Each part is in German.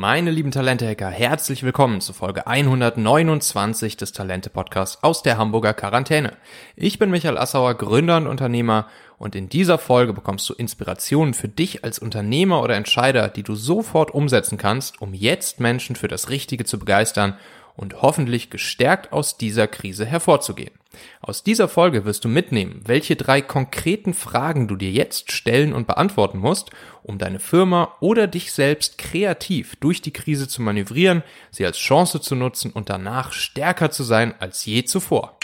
Meine lieben Talente-Hacker, herzlich willkommen zu Folge 129 des Talente-Podcasts aus der Hamburger Quarantäne. Ich bin Michael Assauer, Gründer und Unternehmer und in dieser Folge bekommst du Inspirationen für dich als Unternehmer oder Entscheider, die du sofort umsetzen kannst, um jetzt Menschen für das Richtige zu begeistern und hoffentlich gestärkt aus dieser Krise hervorzugehen. Aus dieser Folge wirst du mitnehmen, welche drei konkreten Fragen du dir jetzt stellen und beantworten musst, um deine Firma oder dich selbst kreativ durch die Krise zu manövrieren, sie als Chance zu nutzen und danach stärker zu sein als je zuvor.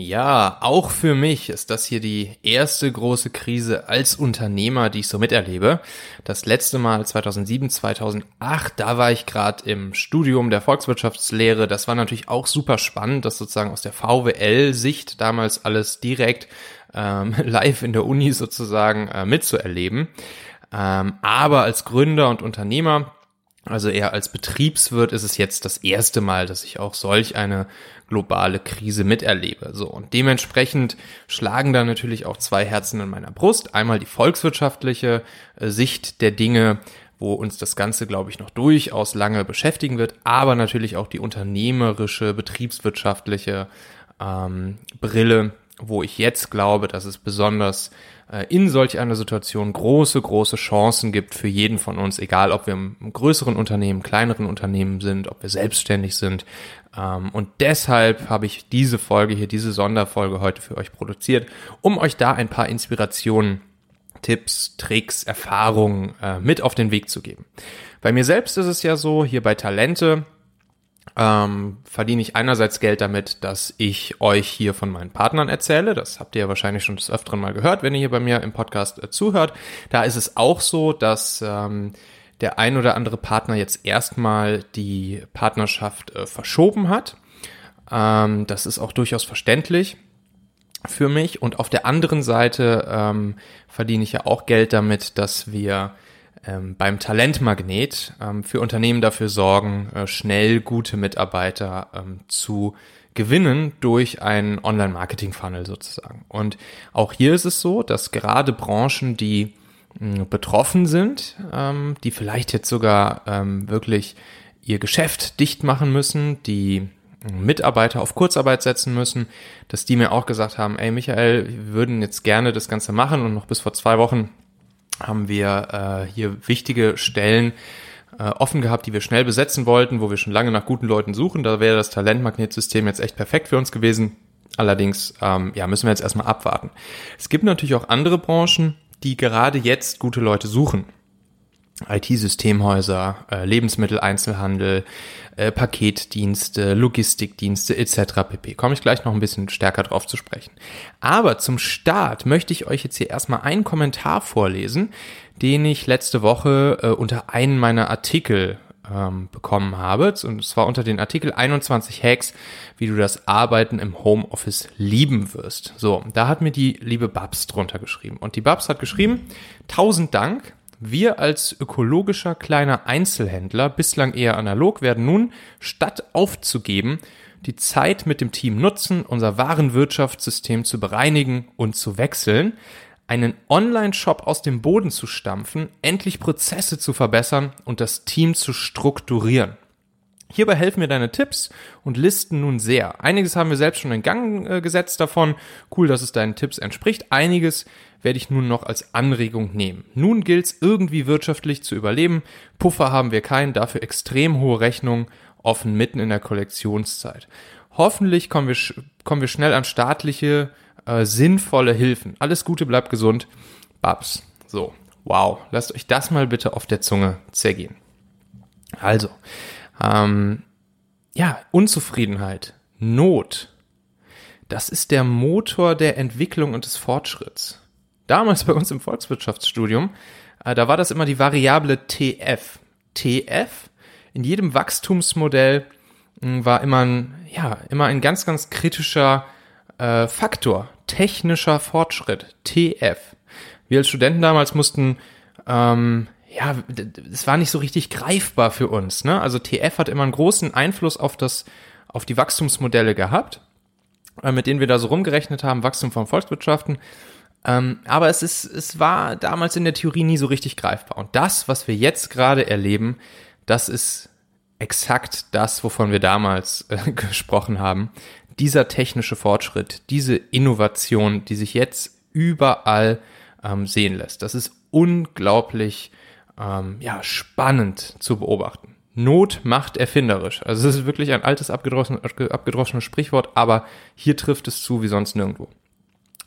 Ja, auch für mich ist das hier die erste große Krise als Unternehmer, die ich so miterlebe. Das letzte Mal 2007, 2008, da war ich gerade im Studium der Volkswirtschaftslehre. Das war natürlich auch super spannend, das sozusagen aus der VWL-Sicht damals alles direkt ähm, live in der Uni sozusagen äh, mitzuerleben. Ähm, aber als Gründer und Unternehmer also eher als Betriebswirt ist es jetzt das erste Mal, dass ich auch solch eine globale Krise miterlebe. So. Und dementsprechend schlagen da natürlich auch zwei Herzen in meiner Brust. Einmal die volkswirtschaftliche äh, Sicht der Dinge, wo uns das Ganze, glaube ich, noch durchaus lange beschäftigen wird, aber natürlich auch die unternehmerische, betriebswirtschaftliche ähm, Brille, wo ich jetzt glaube, dass es besonders äh, in solch einer Situation große, große Chancen gibt für jeden von uns, egal ob wir im größeren Unternehmen, kleineren Unternehmen sind, ob wir selbstständig sind. Ähm, und deshalb habe ich diese Folge hier, diese Sonderfolge heute für euch produziert, um euch da ein paar Inspirationen Tipps, Tricks, Erfahrungen äh, mit auf den Weg zu geben. Bei mir selbst ist es ja so, hier bei Talente, ähm, verdiene ich einerseits Geld damit, dass ich euch hier von meinen Partnern erzähle. Das habt ihr ja wahrscheinlich schon des Öfteren mal gehört, wenn ihr hier bei mir im Podcast äh, zuhört. Da ist es auch so, dass ähm, der ein oder andere Partner jetzt erstmal die Partnerschaft äh, verschoben hat. Ähm, das ist auch durchaus verständlich für mich. Und auf der anderen Seite ähm, verdiene ich ja auch Geld damit, dass wir ähm, beim Talentmagnet ähm, für Unternehmen dafür sorgen, äh, schnell gute Mitarbeiter ähm, zu gewinnen durch einen Online-Marketing-Funnel sozusagen. Und auch hier ist es so, dass gerade Branchen, die mh, betroffen sind, ähm, die vielleicht jetzt sogar ähm, wirklich ihr Geschäft dicht machen müssen, die Mitarbeiter auf Kurzarbeit setzen müssen, dass die mir auch gesagt haben, ey Michael, wir würden jetzt gerne das Ganze machen und noch bis vor zwei Wochen haben wir äh, hier wichtige Stellen äh, offen gehabt, die wir schnell besetzen wollten, wo wir schon lange nach guten Leuten suchen. Da wäre das Talentmagnetsystem jetzt echt perfekt für uns gewesen. Allerdings ähm, ja, müssen wir jetzt erstmal abwarten. Es gibt natürlich auch andere Branchen, die gerade jetzt gute Leute suchen. IT-Systemhäuser, äh, Lebensmitteleinzelhandel, äh, Paketdienste, Logistikdienste etc. pp. Komme ich gleich noch ein bisschen stärker drauf zu sprechen. Aber zum Start möchte ich euch jetzt hier erstmal einen Kommentar vorlesen, den ich letzte Woche äh, unter einen meiner Artikel ähm, bekommen habe. Und zwar unter den Artikel 21 Hacks, wie du das Arbeiten im Homeoffice lieben wirst. So, da hat mir die liebe Babs drunter geschrieben. Und die Babs hat geschrieben, tausend Dank wir als ökologischer kleiner Einzelhändler, bislang eher analog, werden nun, statt aufzugeben, die Zeit mit dem Team nutzen, unser Warenwirtschaftssystem zu bereinigen und zu wechseln, einen Online-Shop aus dem Boden zu stampfen, endlich Prozesse zu verbessern und das Team zu strukturieren. Hierbei helfen mir deine Tipps und Listen nun sehr. Einiges haben wir selbst schon in Gang äh, gesetzt davon. Cool, dass es deinen Tipps entspricht. Einiges werde ich nun noch als Anregung nehmen. Nun gilt es irgendwie wirtschaftlich zu überleben. Puffer haben wir keinen, dafür extrem hohe Rechnungen offen mitten in der Kollektionszeit. Hoffentlich kommen wir, kommen wir schnell an staatliche, äh, sinnvolle Hilfen. Alles Gute, bleibt gesund. Babs. So, wow. Lasst euch das mal bitte auf der Zunge zergehen. Also, ähm, ja, Unzufriedenheit, Not, das ist der Motor der Entwicklung und des Fortschritts. Damals bei uns im Volkswirtschaftsstudium, äh, da war das immer die Variable TF. TF in jedem Wachstumsmodell mh, hm, war immer ein, ja, immer ein ganz, ganz kritischer äh, Faktor. Technischer Fortschritt. TF. Wir als Studenten damals mussten ähm, ja, es war nicht so richtig greifbar für uns. Ne? Also TF hat immer einen großen Einfluss auf das, auf die Wachstumsmodelle gehabt. äh, mit denen wir da so rumgerechnet haben, Wachstum von Volkswirtschaften. Ähm, aber es ist, es war damals in der Theorie nie so richtig greifbar. Und das, was wir jetzt gerade erleben, das ist exakt das, wovon wir damals äh, gesprochen haben. Dieser technische Fortschritt, diese Innovation, die sich jetzt überall ähm, sehen lässt. Das ist unglaublich ähm, ja, spannend zu beobachten. Not macht erfinderisch. Also es ist wirklich ein altes abgedroschenes, abgedroschenes Sprichwort, aber hier trifft es zu wie sonst nirgendwo.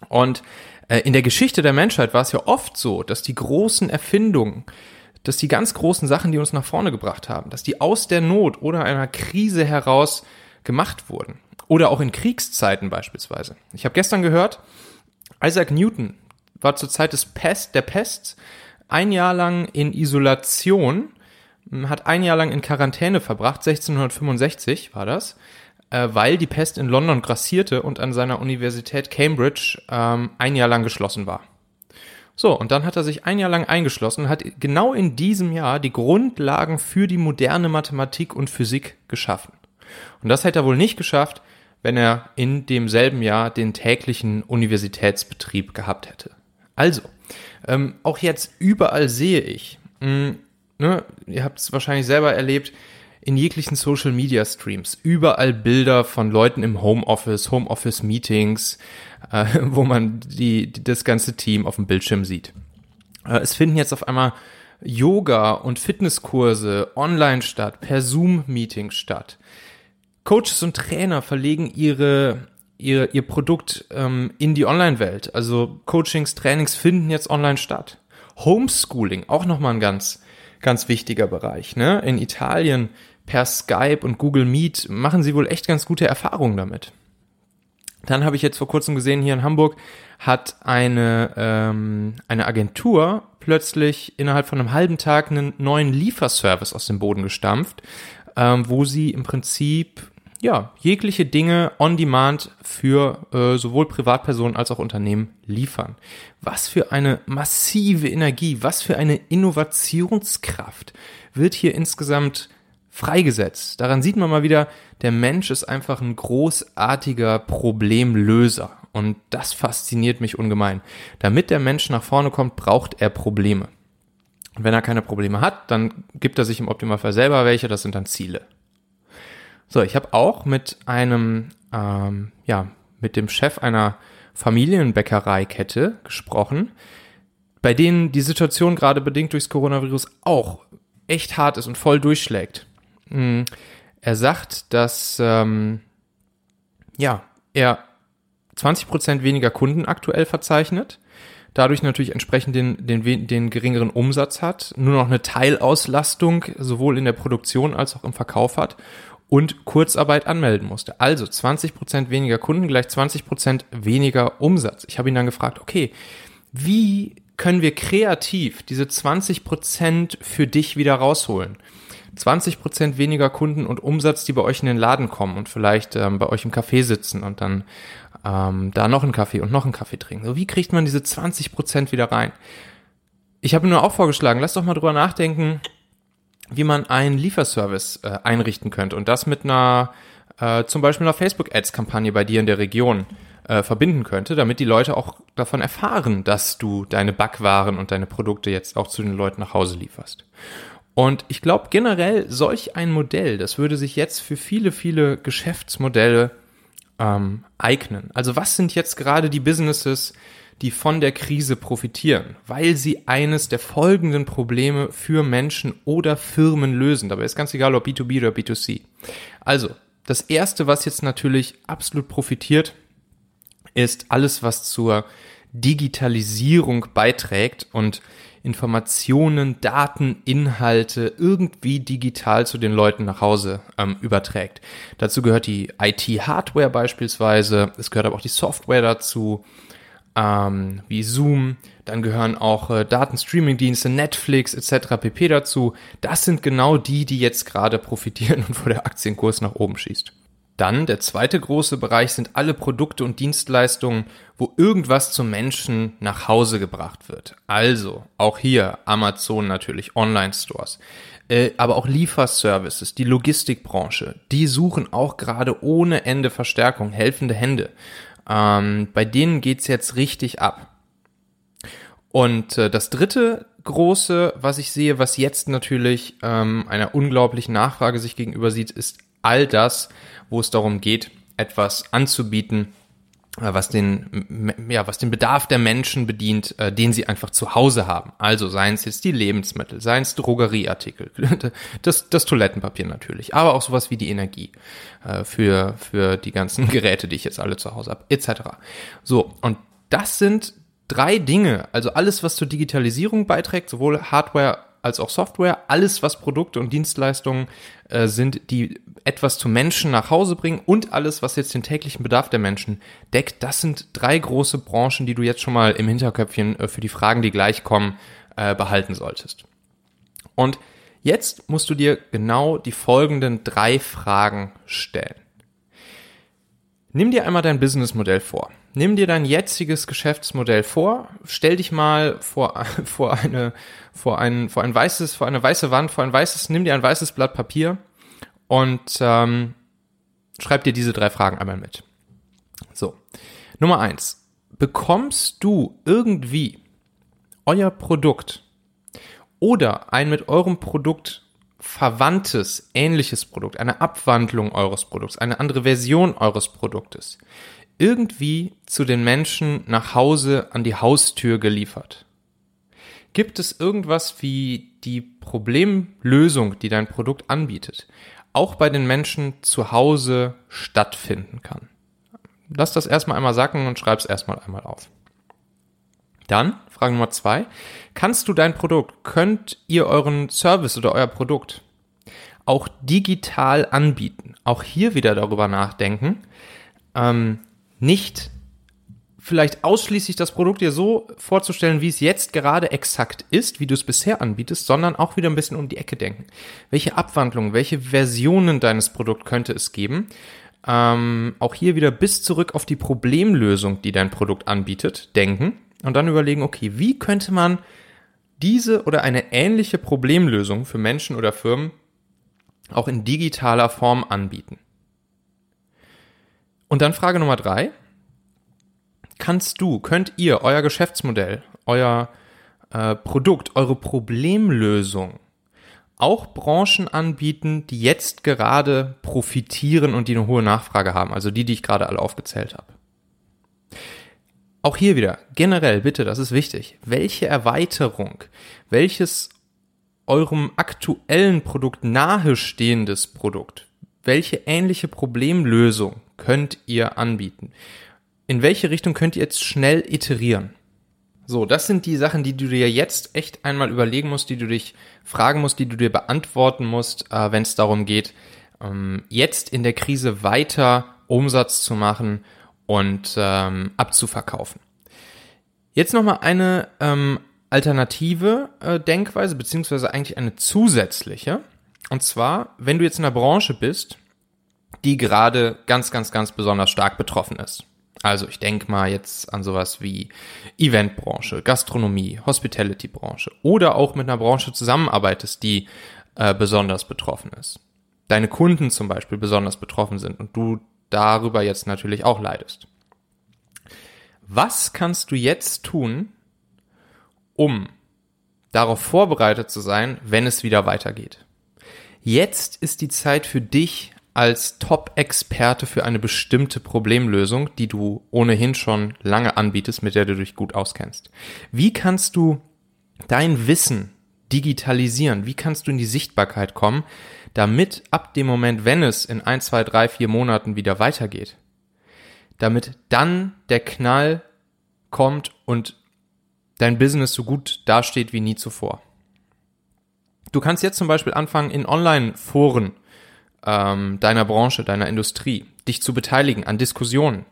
Und äh, in der Geschichte der Menschheit war es ja oft so, dass die großen Erfindungen, dass die ganz großen Sachen, die uns nach vorne gebracht haben, dass die aus der Not oder einer Krise heraus gemacht wurden. Oder auch in Kriegszeiten beispielsweise. Ich habe gestern gehört, Isaac Newton war zur Zeit des Pest, der Pest ein Jahr lang in Isolation, hat ein Jahr lang in Quarantäne verbracht, 1665 war das, äh, weil die Pest in London grassierte und an seiner Universität Cambridge ähm, ein Jahr lang geschlossen war. So, und dann hat er sich ein Jahr lang eingeschlossen hat genau in diesem Jahr die Grundlagen für die moderne Mathematik und Physik geschaffen. Und das hätte er wohl nicht geschafft, wenn er in demselben Jahr den täglichen Universitätsbetrieb gehabt hätte. Also, ähm, auch jetzt überall sehe ich, mh, hm, ne, ihr habt es wahrscheinlich selber erlebt, in jeglichen Social Media Streams, überall Bilder von Leuten im Homeoffice, Homeoffice Meetings, äh, wo man die, die, das ganze Team auf dem Bildschirm sieht. Äh, es finden jetzt auf einmal Yoga und Fitnesskurse online statt, per Zoom-Meetings statt. Coaches und Trainer verlegen ihre, ihr, ihr Produkt ähm, in die Online-Welt. Also Coachings, Trainings finden jetzt online statt. Homeschooling, auch nochmal ein ganz, ganz wichtiger Bereich. Ne? In Italien per Skype und Google Meet machen sie wohl echt ganz gute Erfahrungen damit. Dann habe ich jetzt vor kurzem gesehen, hier in Hamburg hat eine, ähm, eine Agentur plötzlich innerhalb von einem halben Tag einen neuen Lieferservice aus dem Boden gestampft, ähm, wo sie im Prinzip ja, jegliche Dinge on demand für äh, sowohl Privatpersonen als auch Unternehmen liefern. Was für eine massive Energie, was für eine Innovationskraft wird hier insgesamt freigesetzt. Daran sieht man mal wieder, der Mensch ist einfach ein großartiger Problemlöser. Und das fasziniert mich ungemein. Damit der Mensch nach vorne kommt, braucht er Probleme. Und wenn er keine Probleme hat, dann gibt er sich im Optimalfall selber welche, das sind dann Ziele. So, ich habe auch mit einem, ähm, ja, mit dem Chef einer Familienbäckereikette gesprochen, bei denen die Situation gerade bedingt durchs Coronavirus auch echt hart ist und voll durchschlägt. Hm, er sagt, dass ähm, ja, er 20% weniger Kunden aktuell verzeichnet, dadurch natürlich entsprechend den, den, den geringeren Umsatz hat, nur noch eine Teilauslastung sowohl in der Produktion als auch im Verkauf hat und Kurzarbeit anmelden musste. Also 20% weniger Kunden gleich 20% weniger Umsatz. Ich habe ihn dann gefragt, okay, wie können wir kreativ diese 20% für dich wieder rausholen? 20% weniger Kunden und Umsatz, die bei euch in den Laden kommen und vielleicht ähm, bei euch im Café sitzen und dann ähm, da noch einen Kaffee und noch einen Kaffee trinken. So, wie kriegt man diese 20% wieder rein? Ich habe nur auch vorgeschlagen, lass doch mal drüber nachdenken, wie man einen Lieferservice äh, einrichten könnte und das mit einer äh, zum Beispiel einer Facebook-Ads-Kampagne bei dir in der Region äh, verbinden könnte, damit die Leute auch davon erfahren, dass du deine Backwaren und deine Produkte jetzt auch zu den Leuten nach Hause lieferst. Und ich glaube generell solch ein Modell, das würde sich jetzt für viele, viele Geschäftsmodelle ähm, eignen. Also was sind jetzt gerade die Businesses, die von der Krise profitieren, weil sie eines der folgenden Probleme für Menschen oder Firmen lösen. Dabei ist ganz egal, ob B2B oder B2C. Also, das erste, was jetzt natürlich absolut profitiert, ist alles, was zur Digitalisierung beiträgt und Informationen, Daten, Inhalte irgendwie digital zu den Leuten nach Hause ähm, überträgt. Dazu gehört die IT-Hardware beispielsweise, es gehört aber auch die Software dazu, ähm, wie Zoom, dann gehören auch äh, Datenstreaming-Dienste, Netflix etc. pp. dazu. Das sind genau die, die jetzt gerade profitieren und wo der Aktienkurs nach oben schießt. Dann der zweite große Bereich sind alle Produkte und Dienstleistungen, wo irgendwas zum Menschen nach Hause gebracht wird. Also auch hier Amazon natürlich, Online-Stores, äh, aber auch Lieferservices, die Logistikbranche, die suchen auch gerade ohne Ende Verstärkung, helfende Hände. Ähm, bei denen geht's jetzt richtig ab. Und äh, das dritte große, was ich sehe, was jetzt natürlich ähm, einer unglaublichen Nachfrage sich gegenüber sieht, ist all das, wo es darum geht, etwas anzubieten, was den, ja, was den Bedarf der Menschen bedient, äh, den sie einfach zu Hause haben. Also seien es jetzt die Lebensmittel, seien es Drogerieartikel, das, das Toilettenpapier natürlich, aber auch sowas wie die Energie äh, für, für die ganzen Geräte, die ich jetzt alle zu Hause habe, etc. So, und das sind drei Dinge, also alles, was zur Digitalisierung beiträgt, sowohl Hardware als auch Software, alles, was Produkte und Dienstleistungen äh, sind, die etwas zu Menschen nach Hause bringen und alles, was jetzt den täglichen Bedarf der Menschen deckt, das sind drei große Branchen, die du jetzt schon mal im Hinterköpfchen äh, für die Fragen, die gleich kommen, äh, behalten solltest. Und jetzt musst du dir genau die folgenden drei Fragen stellen. Nimm dir einmal dein Businessmodell vor. Nimm dir dein jetziges Geschäftsmodell vor. Stell dich mal vor, vor eine, vor ein, vor ein weißes, vor eine weiße Wand, vor ein weißes, nimm dir ein weißes Blatt Papier und ähm, schreib dir diese drei Fragen einmal mit. So. Nummer eins. Bekommst du irgendwie euer Produkt oder ein mit eurem Produkt verwandtes, ähnliches Produkt, eine Abwandlung eures Produkts, eine andere Version eures Produktes irgendwie zu den Menschen nach Hause an die Haustür geliefert? Gibt es irgendwas wie die Problemlösung, die dein Produkt anbietet, auch bei den Menschen zu Hause stattfinden kann? Lass das erstmal einmal sacken und schreib es erstmal einmal auf. Dann, Frage Nummer zwei, kannst du dein Produkt, könnt ihr euren Service oder euer Produkt auch digital anbieten? Auch hier wieder darüber nachdenken, ähm, nicht vielleicht ausschließlich das Produkt dir so vorzustellen, wie es jetzt gerade exakt ist, wie du es bisher anbietest, sondern auch wieder ein bisschen um die Ecke denken. Welche Abwandlungen, welche Versionen deines Produkts könnte es geben? Ähm, auch hier wieder bis zurück auf die Problemlösung, die dein Produkt anbietet, denken und dann überlegen, okay, wie könnte man diese oder eine ähnliche Problemlösung für Menschen oder Firmen auch in digitaler Form anbieten? Und dann Frage Nummer drei. Kannst du, könnt ihr euer Geschäftsmodell, euer äh, Produkt, eure Problemlösung auch Branchen anbieten, die jetzt gerade profitieren und die eine hohe Nachfrage haben, also die, die ich gerade alle aufgezählt habe. Auch hier wieder, generell bitte, das ist wichtig. Welche Erweiterung, welches eurem aktuellen Produkt nahestehendes Produkt, welche ähnliche Problemlösung könnt ihr anbieten? In welche Richtung könnt ihr jetzt schnell iterieren? So, das sind die Sachen, die du dir jetzt echt einmal überlegen musst, die du dich fragen musst, die du dir beantworten musst, äh, wenn es darum geht, ähm, jetzt in der Krise weiter Umsatz zu machen und ähm, abzuverkaufen. Jetzt nochmal eine ähm, alternative äh, Denkweise, beziehungsweise eigentlich eine zusätzliche. Und zwar, wenn du jetzt in der Branche bist, die gerade ganz, ganz, ganz besonders stark betroffen ist. Also ich denke mal jetzt an sowas wie Eventbranche, Gastronomie, Hospitality-Branche oder auch mit einer Branche zusammenarbeitest, die äh, besonders betroffen ist. Deine Kunden zum Beispiel besonders betroffen sind und du darüber jetzt natürlich auch leidest. Was kannst du jetzt tun, um darauf vorbereitet zu sein, wenn es wieder weitergeht? Jetzt ist die Zeit für dich, als Top-Experte für eine bestimmte Problemlösung, die du ohnehin schon lange anbietest, mit der du dich gut auskennst. Wie kannst du dein Wissen digitalisieren? Wie kannst du in die Sichtbarkeit kommen, damit ab dem Moment, wenn es in ein, zwei, drei, vier Monaten wieder weitergeht, damit dann der Knall kommt und dein Business so gut dasteht wie nie zuvor. Du kannst jetzt zum Beispiel anfangen, in Online-Foren ähm, deiner Branche, deiner Industrie, dich zu beteiligen an Diskussionen.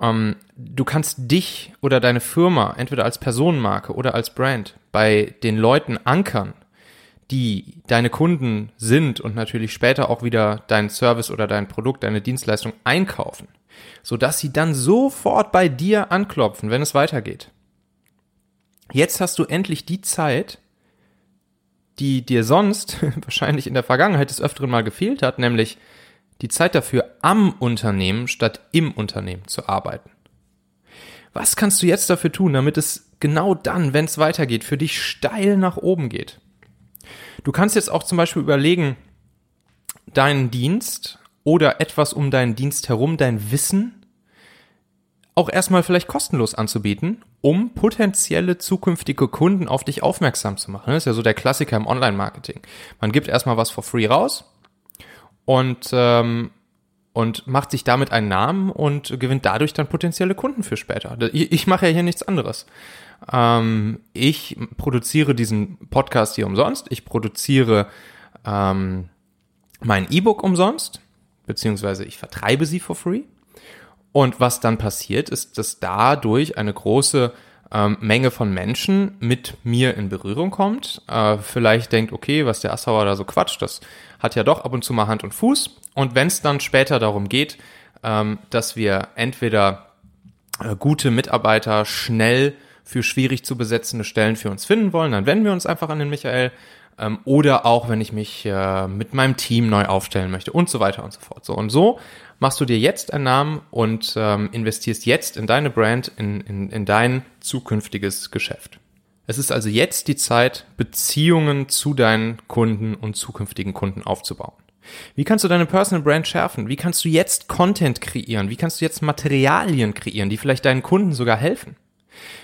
Ähm, du kannst dich oder deine Firma entweder als Personenmarke oder als Brand bei den Leuten ankern, die deine Kunden sind und natürlich später auch wieder deinen Service oder dein Produkt, deine Dienstleistung einkaufen, sodass sie dann sofort bei dir anklopfen, wenn es weitergeht. Jetzt hast du endlich die Zeit, die dir sonst wahrscheinlich in der Vergangenheit des Öfteren mal gefehlt hat, nämlich die Zeit dafür am Unternehmen statt im Unternehmen zu arbeiten. Was kannst du jetzt dafür tun, damit es genau dann, wenn es weitergeht, für dich steil nach oben geht? Du kannst jetzt auch zum Beispiel überlegen, deinen Dienst oder etwas um deinen Dienst herum, dein Wissen, auch erstmal vielleicht kostenlos anzubieten, um potenzielle zukünftige Kunden auf dich aufmerksam zu machen. Das ist ja so der Klassiker im Online-Marketing. Man gibt erstmal was for free raus und, ähm, und macht sich damit einen Namen und gewinnt dadurch dann potenzielle Kunden für später. Ich, ich mache ja hier nichts anderes. Ähm, ich produziere diesen Podcast hier umsonst. Ich produziere ähm, mein E-Book umsonst, beziehungsweise ich vertreibe sie for free. Und was dann passiert, ist, dass dadurch eine große ähm, Menge von Menschen mit mir in Berührung kommt. Äh, vielleicht denkt, okay, was der Assauer da so quatscht, das hat ja doch ab und zu mal Hand und Fuß. Und wenn es dann später darum geht, ähm, dass wir entweder äh, gute Mitarbeiter schnell für schwierig zu besetzende Stellen für uns finden wollen, dann wenden wir uns einfach an den Michael. Ähm, oder auch, wenn ich mich äh, mit meinem Team neu aufstellen möchte und so weiter und so fort. So und so machst du dir jetzt einen Namen und ähm, investierst jetzt in deine Brand, in, in, in dein zukünftiges Geschäft. Es ist also jetzt die Zeit, Beziehungen zu deinen Kunden und zukünftigen Kunden aufzubauen. Wie kannst du deine Personal Brand schärfen? Wie kannst du jetzt Content kreieren? Wie kannst du jetzt Materialien kreieren, die vielleicht deinen Kunden sogar helfen?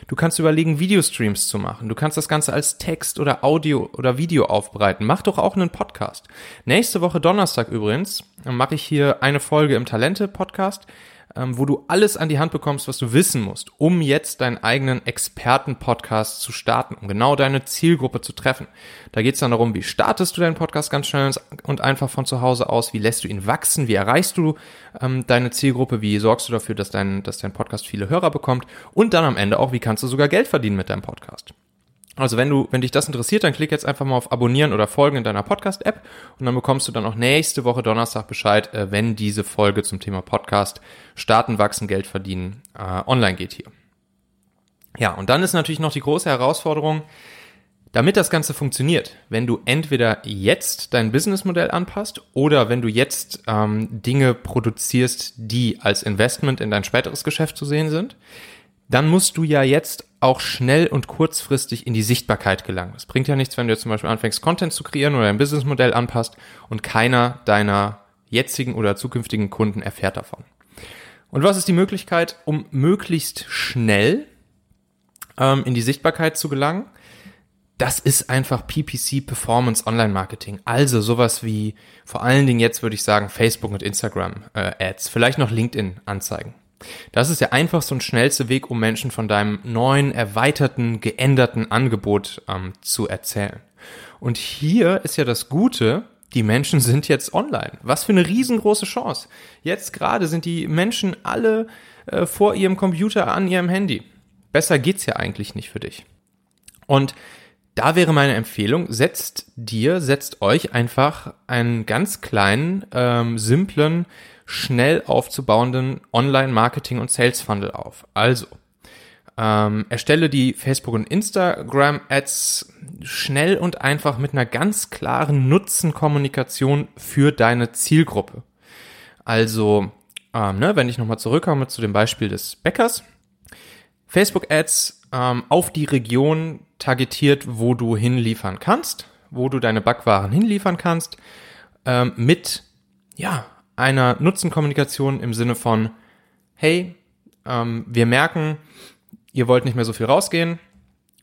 Du kannst überlegen, Videostreams zu machen. Du kannst das Ganze als Text oder Audio oder Video aufbereiten. Mach doch auch einen Podcast. Nächste Woche Donnerstag übrigens mache ich hier eine Folge im Talente-Podcast ähm, wo du alles an die Hand bekommst, was du wissen musst, um jetzt deinen eigenen Experten-Podcast zu starten, um genau deine Zielgruppe zu treffen. Da geht es dann darum, wie startest du deinen Podcast ganz schnell und einfach von zu Hause aus, wie lässt du ihn wachsen, wie erreichst du ähm, deine Zielgruppe, wie sorgst du dafür, dass dein, dass dein Podcast viele Hörer bekommt und dann am Ende auch, wie kannst du sogar Geld verdienen mit deinem Podcast. Also wenn du, wenn dich das interessiert, dann klick jetzt einfach mal auf Abonnieren oder Folgen in deiner Podcast-App und dann bekommst du dann auch nächste Woche Donnerstag Bescheid, äh, wenn diese Folge zum Thema Podcast Starten, Wachsen, Geld verdienen äh, online geht hier. Ja, und dann ist natürlich noch die große Herausforderung, damit das Ganze funktioniert, wenn du entweder jetzt dein Businessmodell anpasst oder wenn du jetzt ähm, Dinge produzierst, die als Investment in dein späteres Geschäft zu sehen sind, dann musst du ja jetzt auch schnell und kurzfristig in die Sichtbarkeit gelangen. Es bringt ja nichts, wenn du jetzt zum Beispiel anfängst, Content zu kreieren oder dein Businessmodell anpasst und keiner deiner jetzigen oder zukünftigen Kunden erfährt davon. Und was ist die Möglichkeit, um möglichst schnell ähm, in die Sichtbarkeit zu gelangen? Das ist einfach PPC Performance Online Marketing. Also sowas wie vor allen Dingen jetzt würde ich sagen Facebook und Instagram äh, Ads, vielleicht noch LinkedIn Anzeigen. Das ist der einfachste und schnellste Weg, um Menschen von deinem neuen, erweiterten, geänderten Angebot ähm, zu erzählen. Und hier ist ja das Gute, die Menschen sind jetzt online. Was für eine riesengroße Chance. Jetzt gerade sind die Menschen alle äh, vor ihrem Computer an ihrem Handy. Besser geht's ja eigentlich nicht für dich. Und da wäre meine Empfehlung, setzt dir, setzt euch einfach einen ganz kleinen, ähm, simplen schnell aufzubauenden Online-Marketing- und Sales-Funnel auf. Also, ähm, erstelle die Facebook- und Instagram-Ads schnell und einfach mit einer ganz klaren Nutzenkommunikation für deine Zielgruppe. Also, ähm, ne, wenn ich nochmal zurückkomme zu dem Beispiel des Bäckers, Facebook-Ads ähm, auf die Region targetiert, wo du hinliefern kannst, wo du deine Backwaren hinliefern kannst, ähm, mit ja einer Nutzenkommunikation im Sinne von, hey, ähm, wir merken, ihr wollt nicht mehr so viel rausgehen,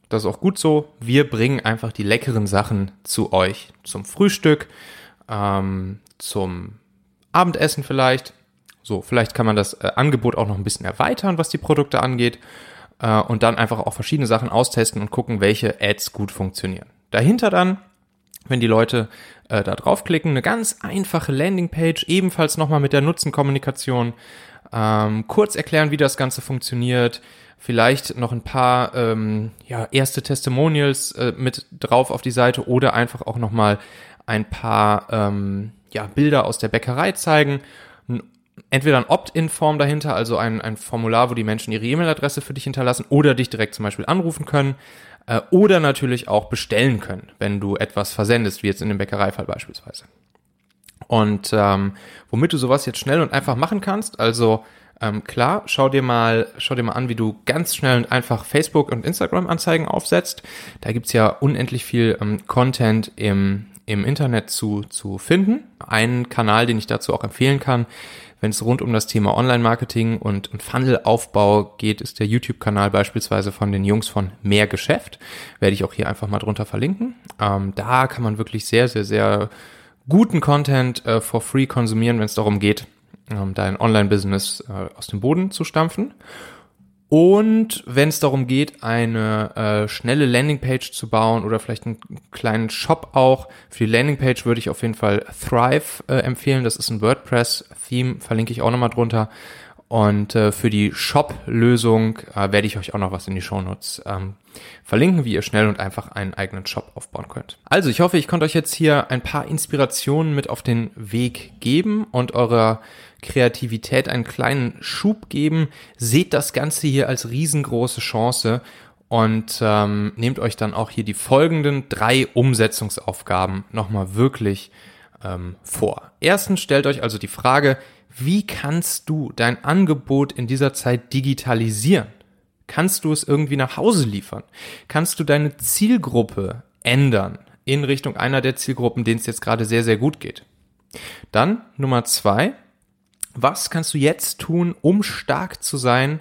das ist auch gut so. Wir bringen einfach die leckeren Sachen zu euch. Zum Frühstück, ähm, zum Abendessen vielleicht. So, vielleicht kann man das äh, Angebot auch noch ein bisschen erweitern, was die Produkte angeht. Äh, und dann einfach auch verschiedene Sachen austesten und gucken, welche Ads gut funktionieren. Dahinter dann wenn die Leute äh, da draufklicken. Eine ganz einfache Landingpage, ebenfalls nochmal mit der Nutzenkommunikation. Ähm, kurz erklären, wie das Ganze funktioniert. Vielleicht noch ein paar ähm, ja, erste Testimonials äh, mit drauf auf die Seite oder einfach auch nochmal ein paar ähm, ja, Bilder aus der Bäckerei zeigen. Entweder ein Opt-in-Form dahinter, also ein, ein Formular, wo die Menschen ihre E-Mail-Adresse für dich hinterlassen oder dich direkt zum Beispiel anrufen können äh, oder natürlich auch bestellen können, wenn du etwas versendest, wie jetzt in dem Bäckereifall beispielsweise. Und ähm, womit du sowas jetzt schnell und einfach machen kannst, also ähm, klar, schau dir mal, schau dir mal an, wie du ganz schnell und einfach Facebook und Instagram Anzeigen aufsetzt. Da gibt's ja unendlich viel ähm, Content im, im Internet zu, zu finden. Ein Kanal, den ich dazu auch empfehlen kann, wenn es rund um das Thema Online-Marketing und, und Funnel-Aufbau geht, ist der YouTube-Kanal beispielsweise von den Jungs von Mehr Geschäft. Werde ich auch hier einfach mal drunter verlinken. Ähm, da kann man wirklich sehr, sehr, sehr guten Content äh, for free konsumieren, wenn es darum geht, ähm, dein Online-Business äh, aus dem Boden zu stampfen. Und wenn es darum geht, eine äh, schnelle Landingpage zu bauen oder vielleicht einen kleinen Shop auch, für die Landingpage würde ich auf jeden Fall Thrive äh, empfehlen. Das ist ein WordPress-Theme, verlinke ich auch nochmal drunter. Und äh, für die Shop-Lösung äh, werde ich euch auch noch was in die Shownotes ähm, verlinken, wie ihr schnell und einfach einen eigenen Shop aufbauen könnt. Also ich hoffe, ich konnte euch jetzt hier ein paar Inspirationen mit auf den Weg geben und eurer Kreativität einen kleinen Schub geben. Seht das Ganze hier als riesengroße Chance und ähm, nehmt euch dann auch hier die folgenden drei Umsetzungsaufgaben nochmal wirklich ähm, vor. Erstens stellt euch also die Frage, wie kannst du dein Angebot in dieser Zeit digitalisieren? Kannst du es irgendwie nach Hause liefern? Kannst du deine Zielgruppe ändern in Richtung einer der Zielgruppen, denen es jetzt gerade sehr, sehr gut geht? Dann Nummer zwei, was kannst du jetzt tun, um stark zu sein,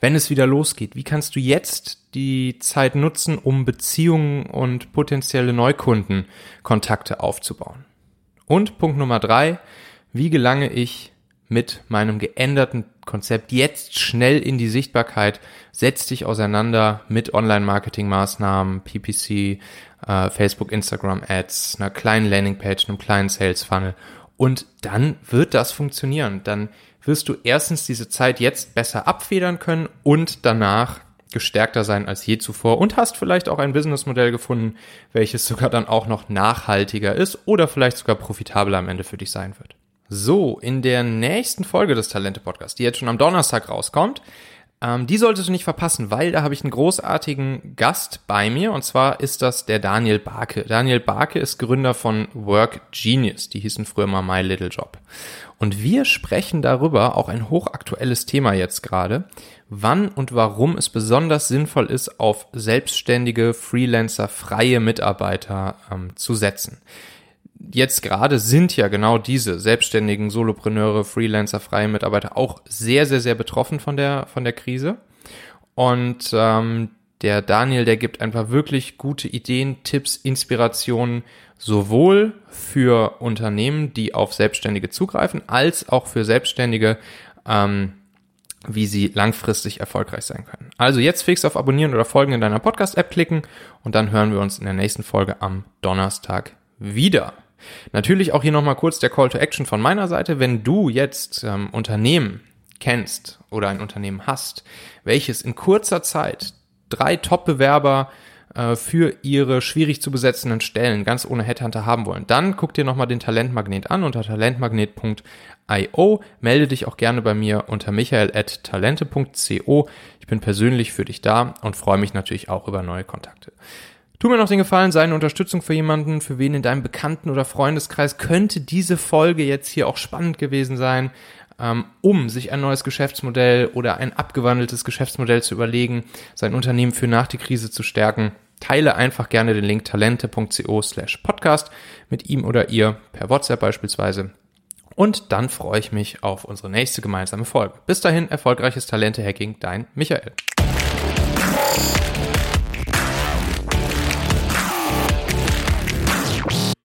wenn es wieder losgeht? Wie kannst du jetzt die Zeit nutzen, um Beziehungen und potenzielle Neukundenkontakte aufzubauen? Und Punkt Nummer drei, wie gelange ich mit meinem geänderten Konzept jetzt schnell in die Sichtbarkeit, setz dich auseinander mit Online-Marketing-Maßnahmen, PPC, äh, Facebook, Instagram Ads, einer kleinen Landingpage, einem kleinen Sales-Funnel und dann wird das funktionieren. Dann wirst du erstens diese Zeit jetzt besser abfedern können und danach gestärkter sein als je zuvor und hast vielleicht auch ein Businessmodell gefunden, welches sogar dann auch noch nachhaltiger ist oder vielleicht sogar profitabler am Ende für dich sein wird. So, in der nächsten Folge des Talente Podcasts, die jetzt schon am Donnerstag rauskommt, ähm, die solltest du nicht verpassen, weil da habe ich einen großartigen Gast bei mir und zwar ist das der Daniel Barke. Daniel Barke ist Gründer von Work Genius, die hießen früher mal My Little Job. Und wir sprechen darüber, auch ein hochaktuelles Thema jetzt gerade, wann und warum es besonders sinnvoll ist, auf selbstständige Freelancer, freie Mitarbeiter ähm, zu setzen jetzt gerade sind ja genau diese selbstständigen Solopreneure, Freelancer, freie Mitarbeiter auch sehr, sehr, sehr betroffen von der, von der Krise. Und ähm, der Daniel, der gibt einfach wirklich gute Ideen, Tipps, Inspirationen, sowohl für Unternehmen, die auf Selbstständige zugreifen, als auch für Selbstständige, ähm, wie sie langfristig erfolgreich sein können. Also jetzt fix auf Abonnieren oder Folgen in deiner Podcast-App klicken und dann hören wir uns in der nächsten Folge am Donnerstag wieder. Natürlich auch hier nochmal kurz der Call to Action von meiner Seite. Wenn du jetzt ähm, Unternehmen kennst oder ein Unternehmen hast, welches in kurzer Zeit drei Top-Bewerber äh, für ihre schwierig zu besetzenden Stellen ganz ohne Headhunter haben wollen, dann guck dir nochmal den Talentmagnet an unter talentmagnet.io. Melde dich auch gerne bei mir unter michael.talente.co. Ich bin persönlich für dich da und freue mich natürlich auch über neue Kontakte. Tu mir noch den Gefallen, sei eine Unterstützung für jemanden, für wen in deinem Bekannten- oder Freundeskreis könnte diese Folge jetzt hier auch spannend gewesen sein, ähm, um sich ein neues Geschäftsmodell oder ein abgewandeltes Geschäftsmodell zu überlegen, sein Unternehmen für nach die Krise zu stärken. Teile einfach gerne den Link talente.co slash podcast mit ihm oder ihr per WhatsApp beispielsweise. Und dann freue ich mich auf unsere nächste gemeinsame Folge. Bis dahin, erfolgreiches Talente-Hacking, dein Michael.